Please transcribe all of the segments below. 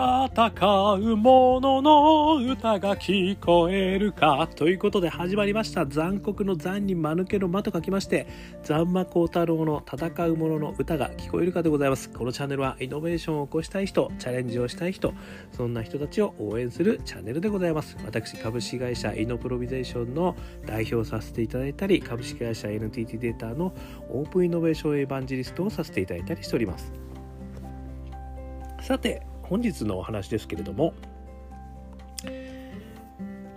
戦う者のの歌が聞こえるかということで始まりました。残酷の残に間抜けの間と書きまして残魔高太郎の戦う者の歌が聞こえるかでございます。このチャンネルはイノベーションを起こしたい人チャレンジをしたい人そんな人たちを応援するチャンネルでございます。私株式会社イノプロビゼーションの代表させていただいたり株式会社 NTT データのオープンイノベーションエヴァンジリストをさせていただいたりしております。さて本日のお話ですけれども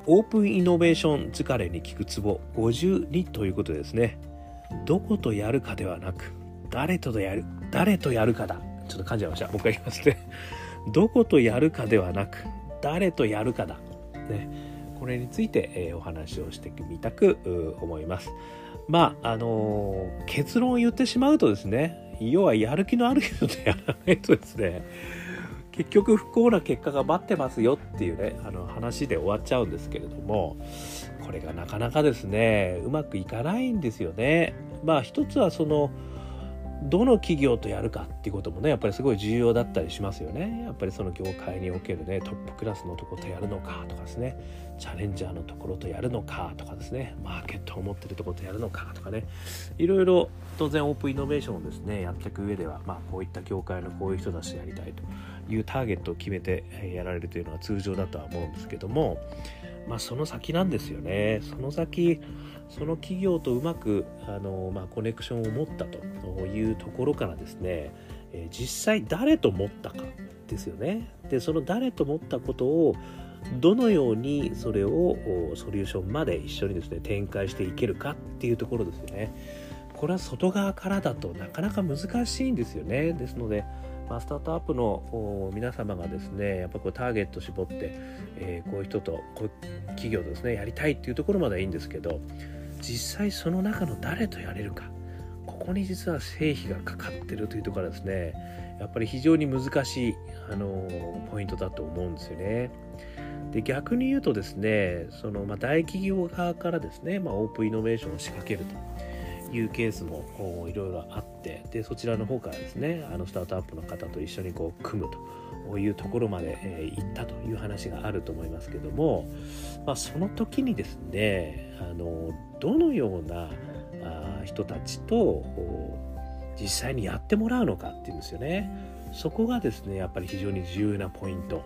オープンイノベーション疲れに効くツボ52ということですね。どことやるかではなく誰とやる誰とやるかだ。ちょっと噛んじゃいました。もう一回言いますねどことやるかではなく誰とやるかだ。ね。これについて、えー、お話をしてみたく思います。まああのー、結論を言ってしまうとですね要はやる気のある人とやらないとですね結局不幸な結果が待ってますよっていうねあの話で終わっちゃうんですけれどもこれがなかなかですねうまくいかないんですよね。まあ一つはそのどの企業とやるかっていうこともねやっぱりすごい重要だったりしますよね。やっぱりその業界におけるねトップクラスのとことやるのかとかですね。チャレンジャーのところとやるのかとかですね。マーケットを持ってるところとやるのかとかね。いろいろ当然オープンイノベーションをですねやっていく上ではまあこういった業界のこういう人たちとやりたいというターゲットを決めてやられるというのは通常だとは思うんですけどもまあその先なんですよねその先その企業とうまくあの、まあ、コネクションを持ったというところからですね、え実際誰と持ったかですよね。でその誰と持ったことをどのようにそれをソリューションまで一緒にですね展開していけるかっていうところですよね。これは外側からだとなかなか難しいんですよね。ですのでまあ、スタートアップの皆様がですねやっぱこうターゲット絞って、えー、こういう人とこういう企業とですねやりたいっていうところまではいいんですけど実際その中の誰とやれるかここに実は成否がかかってるというところはですねやっぱり非常に難しいあのポイントだと思うんですよね。で逆に言うとですねその、まあ、大企業側からですね、まあ、オープンイノベーションを仕掛けるというケースもいろいろあってでそちらの方からですねあのスタートアップの方と一緒にこう組むというところまで、えー、行ったという話があると思いますけども、まあ、その時にですねあのどのようなあ人たちと実際にやってもらうのかっていうんですよね。そこがですねやっぱり非常に重要なポイント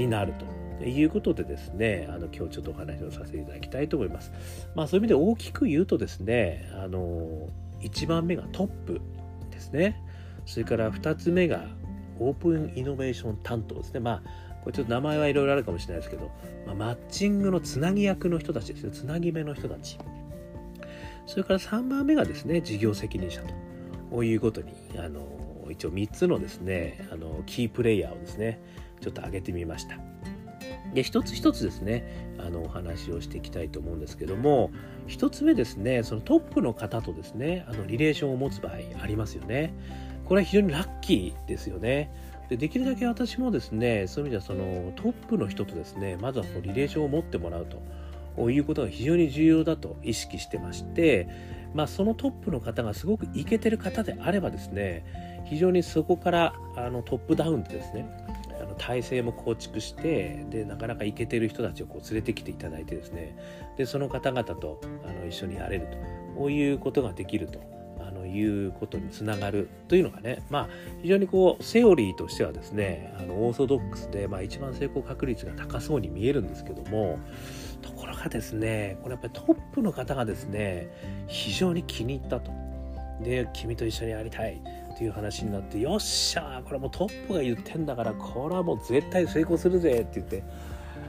になるということでですねあの今日ちょっとお話をさせていただきたいと思います。まあそういう意味で大きく言うとですねあの1番目がトップですね。それから2つ目がオープンイノベーション担当ですね。まあこれちょっと名前はいろいろあるかもしれないですけど、まあ、マッチングのつなぎ役の人たちですね。つなぎ目の人たち。それから3番目がですね事業責任者ということにあの一応3つのですねあのキープレイヤーをですねちょっと挙げてみました。で一つ一つですねあのお話をしていきたいと思うんですけども一つ目ですねそのトップの方とですねあのリレーションを持つ場合ありますよねこれは非常にラッキーですよねでできるだけ私もですねそういう意味ではそのトップの人とですねまずはそのリレーションを持ってもらうということが非常に重要だと意識してまして、まあ、そのトップの方がすごくイケてる方であればですね非常にそこからあのトップダウンでですね体制も構築してでなかなかイケてる人たちをこう連れてきていただいてですね。でその方々とあの一緒にやれると。こういうことができるとあの。いうことにつながるというのがね、まあ、非常にこうセオリーとしてはですねあのオーソドックスで、まあ、一番成功確率が高そうに見えるんですけどもところがですねこれやっぱりトップの方がですね非常に気に入ったと。で君と一緒にやりたい。という話になってよっしゃこれもうトップが言ってんだからこれはもう絶対成功するぜって言って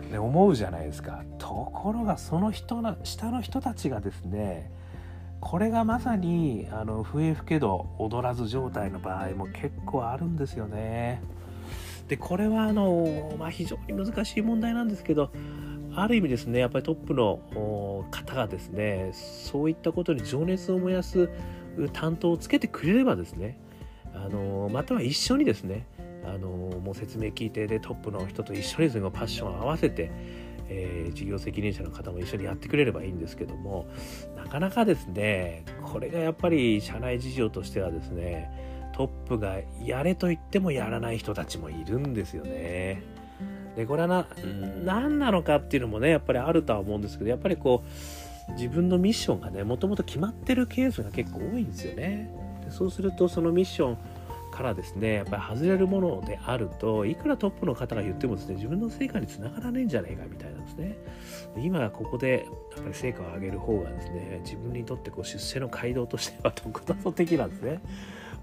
ね、思うじゃないですかところがその人の下の人たちがですねこれがまさにあの笛吹けど踊らず状態の場合も結構あるんですよね。でこれはあの、まあ、非常に難しい問題なんですけどある意味ですねやっぱりトップの方がですねそういったことに情熱を燃やす担当をつけてくれればですねあのまたは一緒にですねあのもう説明聞いてでトップの人と一緒にそのパッションを合わせてえー、事業責任者の方も一緒にやってくれればいいんですけどもなかなかですねこれがやっぱり社内事情としてはですねトトップがやれと言ってもやらない人たちもいるんですよね。でこれはな何なのかっていうのもねやっぱりあるとは思うんですけどやっぱりこう自分のミッションがねもともと決まってるケースが結構多いんですよね。そうするとそのミッションからですねやっぱり外れるものであるといくらトップの方が言ってもですね自分の成果につながらねえんじゃねえかみたいなんですね今ここでやっぱり成果を上げる方がですね自分にとってこう出世の街道としては特等的なんですね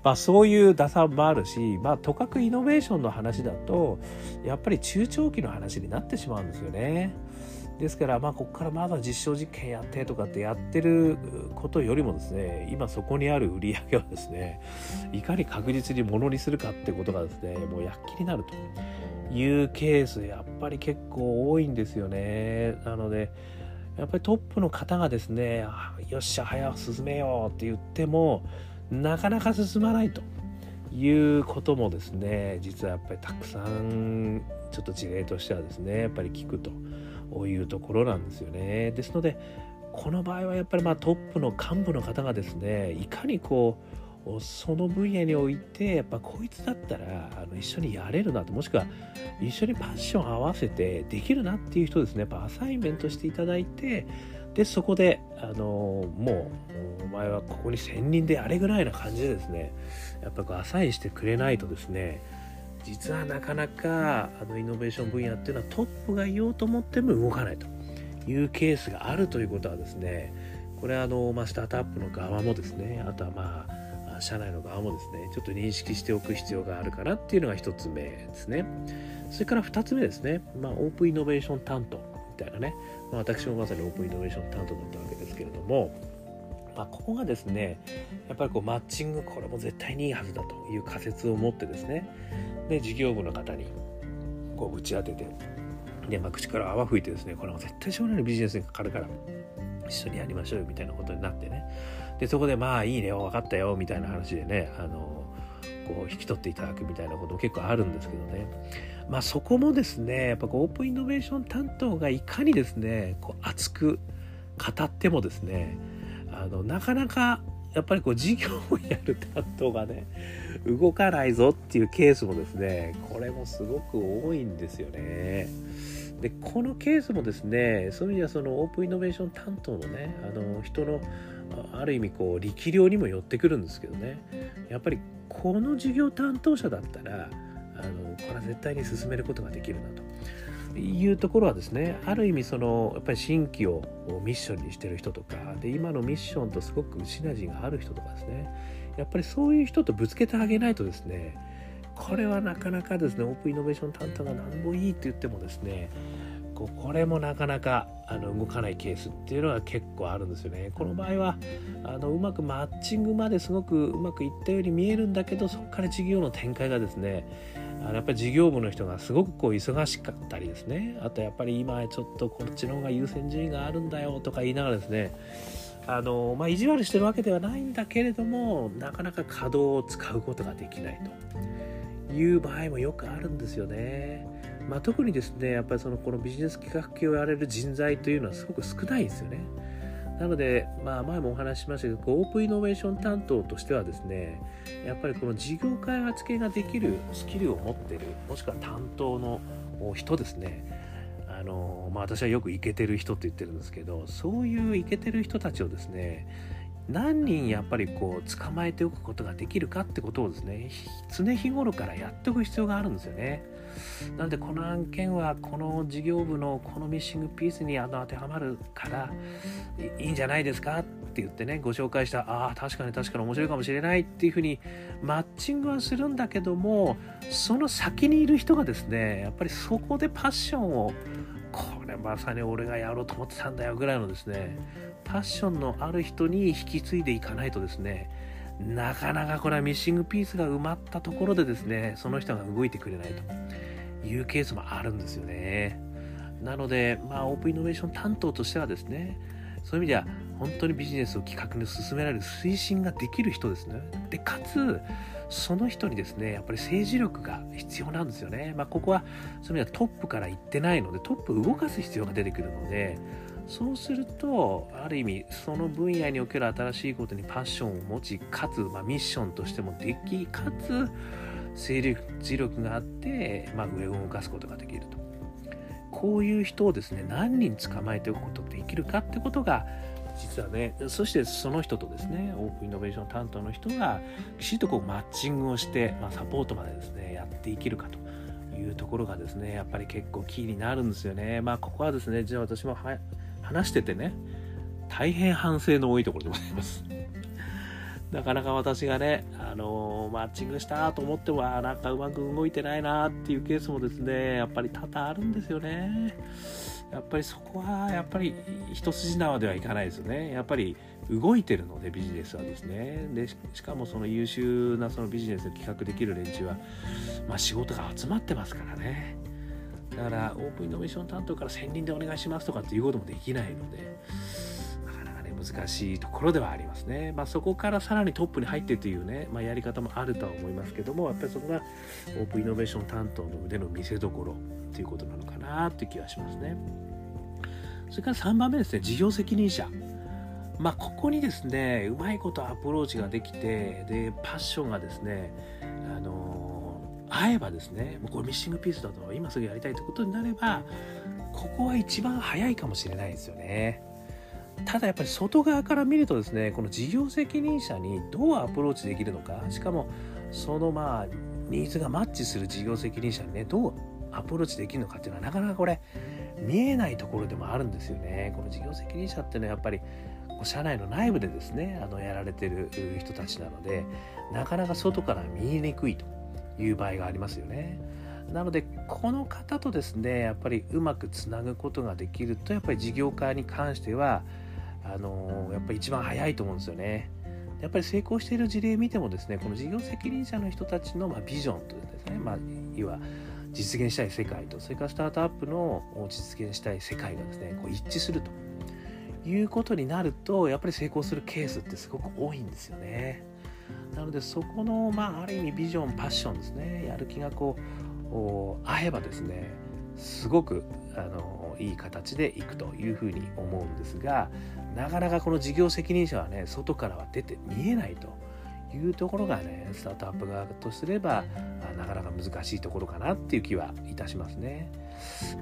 まあ、そういう打算もあるし、まあ、とかくイノベーションの話だとやっぱり中長期の話になってしまうんですよね。ですから、まあ、ここからまだ実証実験やってとかってやってることよりもですね、今そこにある売り上げをですね、いかに確実にものにするかってことがですね、もう躍起になるというケース、やっぱり結構多いんですよね。なので、やっぱりトップの方がですね、よっしゃ、早く進めようって言っても、なかなか進まないということもですね、実はやっぱりたくさんちょっと事例としてはですね、やっぱり聞くと。いうところなんですよね。ですのでこの場合はやっぱりまあトップの幹部の方がですねいかにこうその分野においてやっぱこいつだったらあの一緒にやれるなともしくは一緒にパッション合わせてできるなっていう人ですねやっぱアサインメントしていただいてでそこであのもうお前はここに専任であれぐらいな感じでですねやっぱこうアサインしてくれないとですね実はなかなかあのイノベーション分野っていうのはトップがいようと思っても動かないというケースがあるということはですねこれはあの、まあ、スタートアップの側もですねあとはまあ社内の側もですねちょっと認識しておく必要があるかなっていうのが1つ目ですね。それから2つ目ですね、まあ、オープンイノベーション担当みたいなね、まあ、私もまさにオープンイノベーション担当だったわけですけれどもまあ、ここがですねやっぱりこうマッチングこれも絶対にいいはずだという仮説を持ってですねで事業部の方にこう打ち当ててで、まあ、口から泡吹いてですねこれは絶対将来のビジネスにかかるから一緒にやりましょうよみたいなことになってね。でそこでまあいいね分かったよみたいな話でねあのこう引き取っていただくみたいなことも結構あるんですけどね。まあそこもですねやっぱこうオープンイノベーション担当がいかにですねこう熱く語ってもですねあのなかなかやっぱりこう事業をやる担当がね動かないぞっていうケースもですねこれもすごく多いんですよね。でこのケースもですねそういう意味ではそのオープンイノベーション担当のねあの人のある意味こう力量にも寄ってくるんですけどねやっぱりこの事業担当者だったらあのこれは絶対に進めることができるなと。いうところはですねある意味そのやっぱり新規をミッションにしてる人とかで今のミッションとすごくシナジーがある人とかですねやっぱりそういう人とぶつけてあげないとですねこれはなかなかですねオープンイノベーション担当が何もいいって言ってもですねこれもなかなかあの動かないケースっていうのが結構あるんですよね。この場合はあのうまくマッチングまですごくうまくいったように見えるんだけどそこから事業の展開がですねあのやっぱり事業部の人がすごくこう忙しかったりですねあとやっぱり今ちょっとこっちの方が優先順位があるんだよとか言いながらですねあの、まあ、意地悪してるわけではないんだけれどもなかなか稼働を使うことができないという場合もよくあるんですよね。まあ、特にですねやっぱりそのこのビジネス企画系をやれる人材というのはすごく少ないですよね。なので、まあ、前もお話ししましたけどオープンイノベーション担当としてはですねやっぱりこの事業開発系ができるスキルを持ってるもしくは担当の人ですね。あの、まあ、私はよくイケてる人って言ってるんですけどそういうイケてる人たちをですね何人やっぱりこう捕まえておくことができるかってことをですね常日頃からやっておく必要があるんですよね。なんでこの案件はこの事業部のこのミッシングピースにあの当てはまるからいいんじゃないですかって言ってねご紹介したああ確かに確かに面白いかもしれないっていうふうにマッチングはするんだけどもその先にいる人がですねやっぱりそこでパッションをこれまさに俺がやろうと思ってたんだよぐらいのですねパッションのある人に引き継いでいかないとですねなかなかこれはミッシングピースが埋まったところでですねその人が動いてくれないというケースもあるんですよね。なのでまあオープンイノベーション担当としてはですねそういう意味では本当にビジネスを企画に進められる推進ができる人ですね。でかつその人にですねやっぱり政治力が必要なんですよね。まあここはそういう意味ではトップから言ってないのでトップ動かす必要が出てくるのでそうするとある意味その分野における新しいことにパッションを持ちかつ、まあ、ミッションとしてもできかつ勢力磁力があって、まあ、上を動かすことができると。こういう人をですね何人捕まえておくことができるかってことが実はねそしてその人とですねオープンイノベーション担当の人がきちっとこうマッチングをして、まあ、サポートまでですねやっていけるかと。いうところがですねやっぱり結構キーになるんですよね。まあここはですねじゃあ私も話しててね大変反省の多いところでございます なかなか私がね、あのー、マッチングしたと思っても、なんかうまく動いてないなっていうケースもですね、やっぱり多々あるんですよね。やっぱりそこはやっぱり一筋縄ではいかないですよね。やっぱり動いてるのでビジネスはですね。でしかもその優秀なそのビジネスを企画できる連中は、まあ、仕事が集まってますからね。だからオープンイノベーション担当から専任でお願いしますとかっていうこともできないので。なかなかね難しいところではありますね。まあ、そこからさらにトップに入ってというね、まあ、やり方もあるとは思いますけどもやっぱりそこがオープンイノベーション担当の腕の見せ所ということなのかなって気はしますね。それから3番目ですね、事業責任者。まあ、ここにですね、うまいことアプローチができて、で、パッションがですね、あの合えばですね、もうこれミッシングピースだと今すぐやりたいということになれば、ここは一番早いかもしれないですよね。ただやっぱり外側から見るとですね、この事業責任者にどうアプローチできるのか、しかもそのまあ、ニーズがマッチする事業責任者にね、どうアプローチできるのかっていうのはなかなかこれ見えないところでもあるんですよね。この事業責任者っていうのはやっぱり社内の内部でですねあのやられてる人たちなのでなかなか外から見えにくいという場合がありますよね。なのでこの方とですねやっぱりうまくつなぐことができるとやっぱり事業化に関してはあのやっぱり一番早いと思うんですよね。やっぱり成功している事例見てもですねこの事業責任者の人たちの、まあ、ビジョンというですね、まあ、いわ実現したい世界とそれからスタートアップの実現したい世界がですねこう一致するということになるとやっぱり成功するケースってすごく多いんですよね。なのでそこのまあある意味ビジョンパッションですねやる気がこう合えばですねすごくあのいい形でいくというふうに思うんですがなかなかこの事業責任者はね外からは出て見えないというところがねスタートアップ側とすればなかなか難しいところかなっていう気はいたしますね。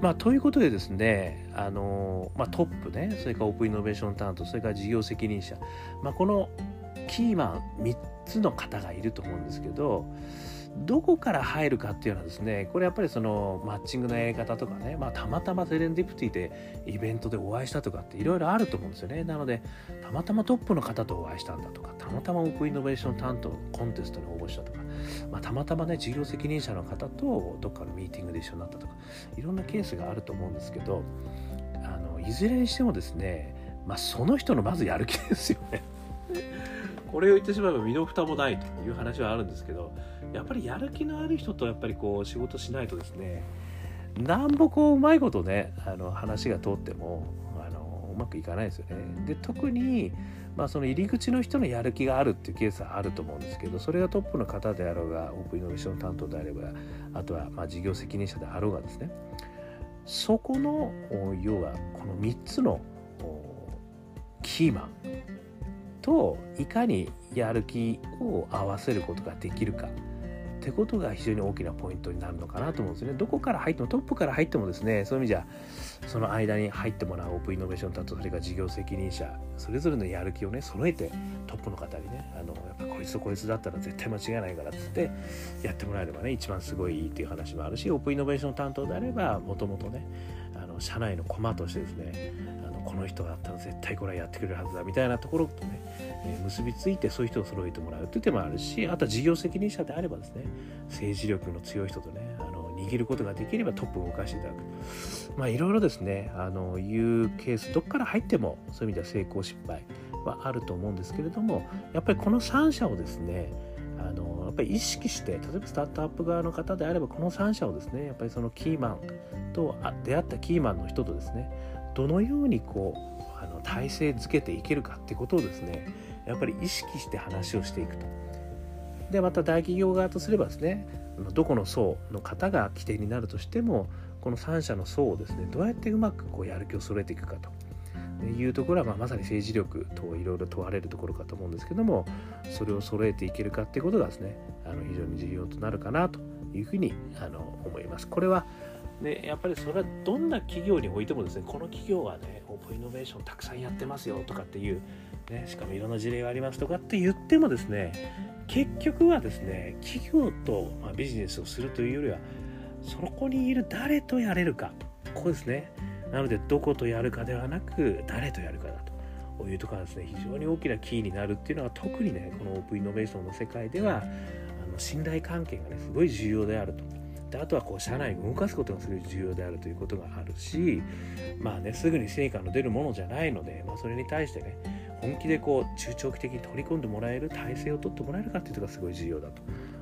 まあ、ということでですね、あのまあ、トップねそれからオープンイノベーション担当それから事業責任者、まあ、このキーマン3つの方がいると思うんですけどどこから入るかっていうのはですねこれやっぱりそのマッチングのやり方とかね、まあ、たまたまセレンディプティでイベントでお会いしたとかっていろいろあると思うんですよね。なのでたまたまトップの方とお会いしたんだとかたまたまオープンイノベーション担当コンテストに応募したとか、まあ、たまたまね事業責任者の方とどっかのミーティングで一緒になったとかいろんなケースがあると思うんですけどあのいずれにしてもですね、まあ、その人のまずやる気ですよね。これを言ってしまえば身の蓋もないという話はあるんですけどやっぱりやる気のある人とやっぱりこう仕事しないとですねなんぼこううまいことねあの話が通ってもあのうまくいかないですよね。で特にまあ、その入り口の人のやる気があるっていうケースはあると思うんですけどそれがトップの方であろうがオープンイノベーション担当であればあとはまあ事業責任者であろうがですねそこの要はこの3つのキーマンといかにやる気を合わせることができるかってことが非常に大きなポイントになるのかなと思うんですね。どこから入ってもトップから入ってもですねそういう意味じゃその間に入ってもらうオープンイノベーション担当それから事業責任者それぞれのやる気をね揃えてトップの方にねあのやっぱこいつとこいつだったら絶対間違いないからっつってやってもらえればね一番すごいいいっていう話もあるしオープンイノベーション担当であればもともとねあの社内の駒としてですねこの人だったら絶対これはやってくれるはずだみたいなところとね、え、結びついてそういう人を揃えてもらうっていう手もあるしあとは事業責任者であればですね政治力の強い人とねあの握ることができればトップを動かしていただくまあいろいろですねあのいうケースどっから入ってもそういう意味では成功失敗はあると思うんですけれどもやっぱりこの3社をですねあのやっぱり意識して例えばスタートアップ側の方であればこの3社をですねやっぱりそのキーマンと出会ったキーマンの人とですねどのようにこうあの体制づけていけるかってことをですねやっぱり意識して話をしていくと。でまた大企業側とすればですねどこの層の方が起点になるとしてもこの3社の層をですねどうやってうまくこうやる気を揃えていくかと。いうところは、まあ、まさに政治力といろいろ問われるところかと思うんですけどもそれを揃えていけるかっていうことがですねあの非常に重要となるかなというふうにあの思います。これはでやっぱりそれはどんな企業においてもですねこの企業はねオープンイノベーションたくさんやってますよとかっていう、ね、しかもいろんな事例がありますとかって言ってもですね結局はですね企業と、ま、ビジネスをするというよりはそこにいる誰とやれるかここですねなのでどことやるかではなく誰とやるかだというところがですね非常に大きなキーになるっていうのは特にねこのオープンイノベーションの世界ではあの信頼関係がねすごい重要であると。であとはこう社内を動かすことがすごい重要であるということがあるしまあねすぐに成果の出るものじゃないので、まあ、それに対してね本気でこう中長期的に取り込んでもらえる体制を取ってもらえるかっていうのがすごい重要だ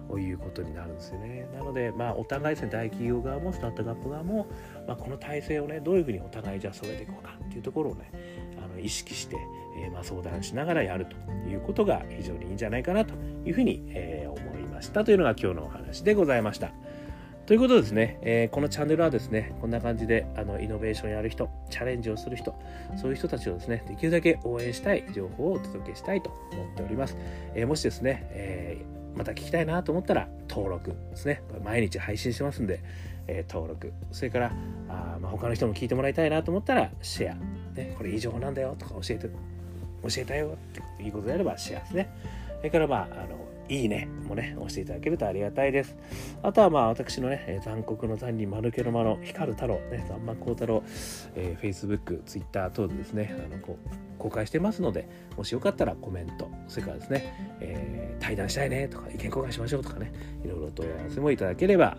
ということになるんですよね。なので、まあ、お互いですね大企業側もスタートアップ側も、まあ、この体制をねどういうふうにお互いじゃあ添えていこうかっていうところをねあの意識して、えー、まあ相談しながらやるということが非常にいいんじゃないかなというふうに、えー、思いましたというのが今日のお話でございました。ということですね、えー、このチャンネルはですね、こんな感じであのイノベーションやる人、チャレンジをする人、そういう人たちをですね、できるだけ応援したい情報をお届けしたいと思っております。えー、もしですね、えー、また聞きたいなと思ったら登録ですね。毎日配信してますんで、え登録。それから、あまあ、他の人も聞いてもらいたいなと思ったらシェア。ね、これいい情報なんだよとか教えて、教えたよっていうことであればシェアですね。それからまあ、あの、いいねもね、押していただけるとありがたいです。あとはまあ私のね、残酷の残に丸けの間の光る太郎、ね、残馬幸太郎、えー、Facebook、Twitter 等でですね、あのこう公開してますので、もしよかったらコメント、それからですね、えー、対談したいねとか、意見交換しましょうとかね、いろいろ問い合わせもいただければ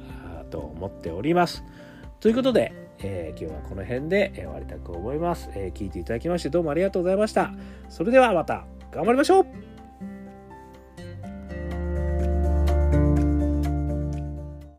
と思っております。ということで、えー、今日はこの辺で終わりたく思います、えー、聞いていただきましてどうもありがとうございました。それではまた頑張りましょう